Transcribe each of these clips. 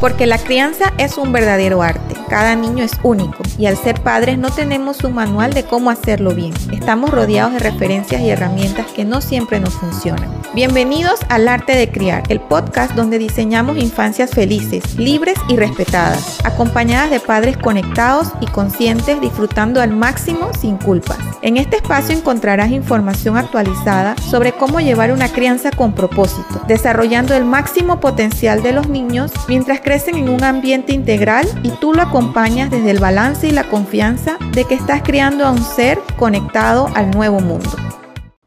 Porque la crianza es un verdadero arte. Cada niño es único y al ser padres no tenemos un manual de cómo hacerlo bien. Estamos rodeados de referencias y herramientas que no siempre nos funcionan. Bienvenidos al Arte de Criar, el podcast donde diseñamos infancias felices, libres y respetadas, acompañadas de padres conectados y conscientes disfrutando al máximo sin culpas. En este espacio encontrarás información actualizada sobre cómo llevar una crianza con propósito, desarrollando el máximo potencial de los niños mientras crecen en un ambiente integral y tú lo acompañas desde el balance y la confianza de que estás criando a un ser conectado al nuevo mundo.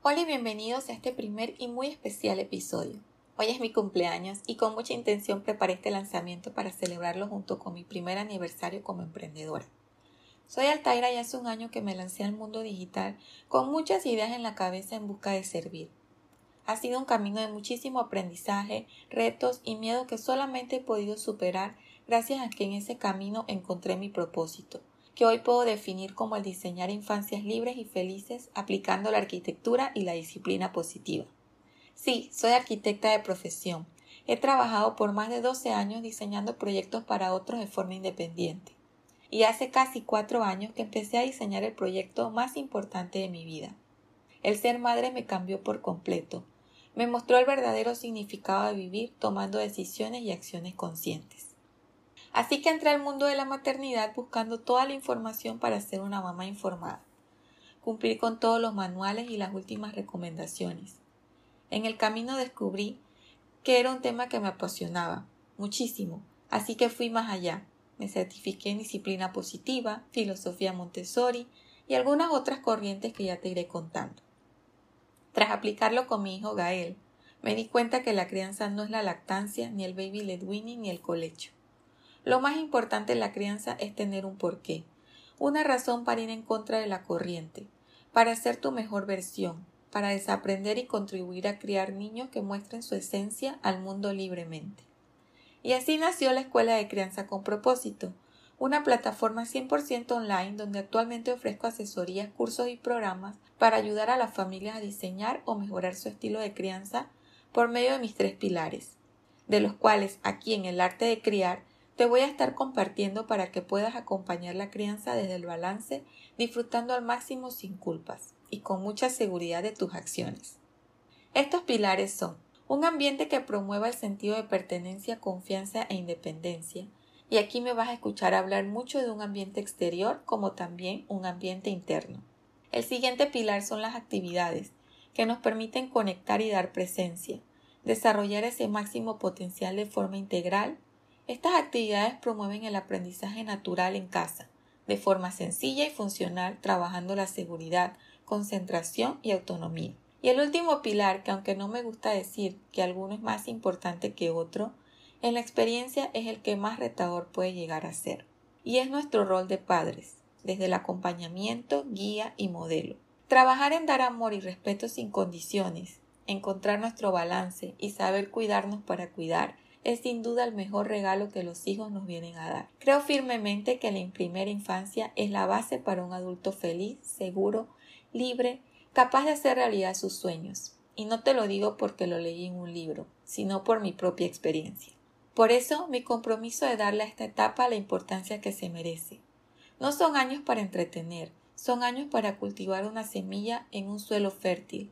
Hola y bienvenidos a este primer y muy especial episodio. Hoy es mi cumpleaños y con mucha intención preparé este lanzamiento para celebrarlo junto con mi primer aniversario como emprendedora. Soy Altaira y hace un año que me lancé al mundo digital con muchas ideas en la cabeza en busca de servir ha sido un camino de muchísimo aprendizaje, retos y miedo que solamente he podido superar gracias a que en ese camino encontré mi propósito, que hoy puedo definir como el diseñar infancias libres y felices aplicando la arquitectura y la disciplina positiva. Sí, soy arquitecta de profesión. He trabajado por más de 12 años diseñando proyectos para otros de forma independiente. Y hace casi cuatro años que empecé a diseñar el proyecto más importante de mi vida. El ser madre me cambió por completo me mostró el verdadero significado de vivir tomando decisiones y acciones conscientes. Así que entré al mundo de la maternidad buscando toda la información para ser una mamá informada, cumplir con todos los manuales y las últimas recomendaciones. En el camino descubrí que era un tema que me apasionaba muchísimo, así que fui más allá. Me certifiqué en disciplina positiva, filosofía Montessori y algunas otras corrientes que ya te iré contando. Tras aplicarlo con mi hijo Gael, me di cuenta que la crianza no es la lactancia, ni el baby led weaning, ni el colecho. Lo más importante en la crianza es tener un porqué, una razón para ir en contra de la corriente, para ser tu mejor versión, para desaprender y contribuir a criar niños que muestren su esencia al mundo libremente. Y así nació la Escuela de Crianza con propósito, una plataforma 100% online donde actualmente ofrezco asesorías, cursos y programas para ayudar a las familias a diseñar o mejorar su estilo de crianza por medio de mis tres pilares, de los cuales aquí en el arte de criar te voy a estar compartiendo para que puedas acompañar la crianza desde el balance, disfrutando al máximo sin culpas y con mucha seguridad de tus acciones. Estos pilares son un ambiente que promueva el sentido de pertenencia, confianza e independencia, y aquí me vas a escuchar hablar mucho de un ambiente exterior como también un ambiente interno. El siguiente pilar son las actividades, que nos permiten conectar y dar presencia, desarrollar ese máximo potencial de forma integral. Estas actividades promueven el aprendizaje natural en casa, de forma sencilla y funcional, trabajando la seguridad, concentración y autonomía. Y el último pilar, que aunque no me gusta decir que alguno es más importante que otro, en la experiencia es el que más retador puede llegar a ser. Y es nuestro rol de padres, desde el acompañamiento, guía y modelo. Trabajar en dar amor y respeto sin condiciones, encontrar nuestro balance y saber cuidarnos para cuidar es sin duda el mejor regalo que los hijos nos vienen a dar. Creo firmemente que la primera infancia es la base para un adulto feliz, seguro, libre, capaz de hacer realidad sus sueños. Y no te lo digo porque lo leí en un libro, sino por mi propia experiencia. Por eso mi compromiso de darle a esta etapa la importancia que se merece. No son años para entretener, son años para cultivar una semilla en un suelo fértil,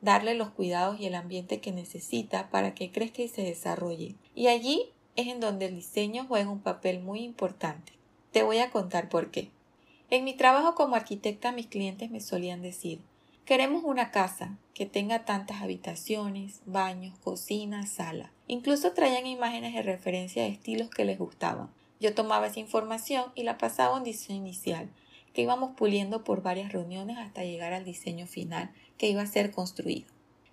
darle los cuidados y el ambiente que necesita para que crezca y se desarrolle. Y allí es en donde el diseño juega un papel muy importante. Te voy a contar por qué. En mi trabajo como arquitecta mis clientes me solían decir Queremos una casa que tenga tantas habitaciones, baños, cocina, sala. Incluso traían imágenes de referencia de estilos que les gustaban. Yo tomaba esa información y la pasaba a un diseño inicial, que íbamos puliendo por varias reuniones hasta llegar al diseño final, que iba a ser construido.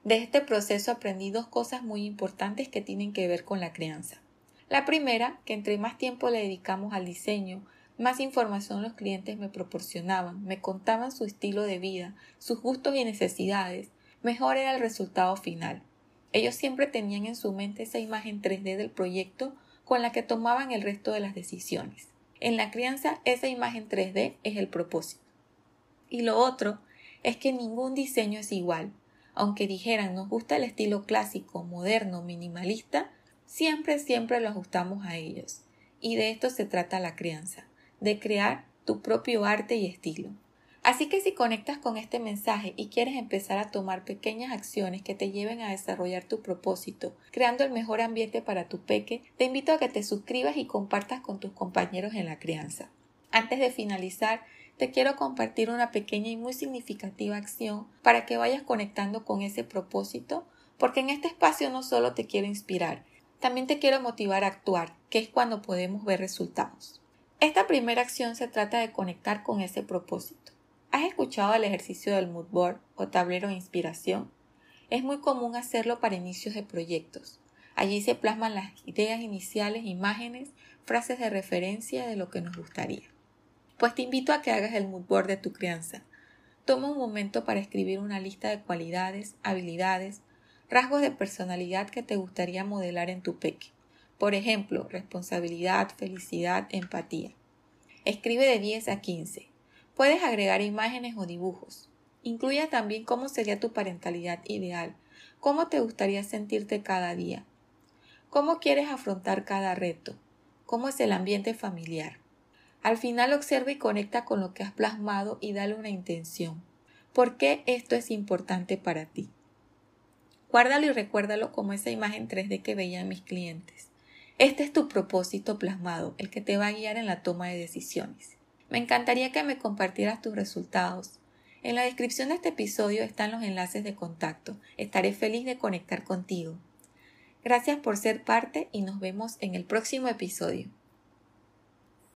De este proceso aprendí dos cosas muy importantes que tienen que ver con la crianza. La primera, que entre más tiempo le dedicamos al diseño, más información los clientes me proporcionaban, me contaban su estilo de vida, sus gustos y necesidades, mejor era el resultado final. Ellos siempre tenían en su mente esa imagen 3D del proyecto con la que tomaban el resto de las decisiones. En la crianza esa imagen 3D es el propósito. Y lo otro es que ningún diseño es igual. Aunque dijeran nos gusta el estilo clásico, moderno, minimalista, siempre, siempre lo ajustamos a ellos. Y de esto se trata la crianza, de crear tu propio arte y estilo. Así que si conectas con este mensaje y quieres empezar a tomar pequeñas acciones que te lleven a desarrollar tu propósito, creando el mejor ambiente para tu peque, te invito a que te suscribas y compartas con tus compañeros en la crianza. Antes de finalizar, te quiero compartir una pequeña y muy significativa acción para que vayas conectando con ese propósito, porque en este espacio no solo te quiero inspirar, también te quiero motivar a actuar, que es cuando podemos ver resultados. Esta primera acción se trata de conectar con ese propósito. ¿Has escuchado el ejercicio del mood board o tablero de inspiración? Es muy común hacerlo para inicios de proyectos. Allí se plasman las ideas iniciales, imágenes, frases de referencia de lo que nos gustaría. Pues te invito a que hagas el mood board de tu crianza. Toma un momento para escribir una lista de cualidades, habilidades, rasgos de personalidad que te gustaría modelar en tu peque. Por ejemplo, responsabilidad, felicidad, empatía. Escribe de 10 a 15. Puedes agregar imágenes o dibujos. Incluya también cómo sería tu parentalidad ideal, cómo te gustaría sentirte cada día, cómo quieres afrontar cada reto, cómo es el ambiente familiar. Al final observa y conecta con lo que has plasmado y dale una intención. ¿Por qué esto es importante para ti? Guárdalo y recuérdalo como esa imagen 3D que veían mis clientes. Este es tu propósito plasmado, el que te va a guiar en la toma de decisiones. Me encantaría que me compartieras tus resultados. En la descripción de este episodio están los enlaces de contacto. Estaré feliz de conectar contigo. Gracias por ser parte y nos vemos en el próximo episodio.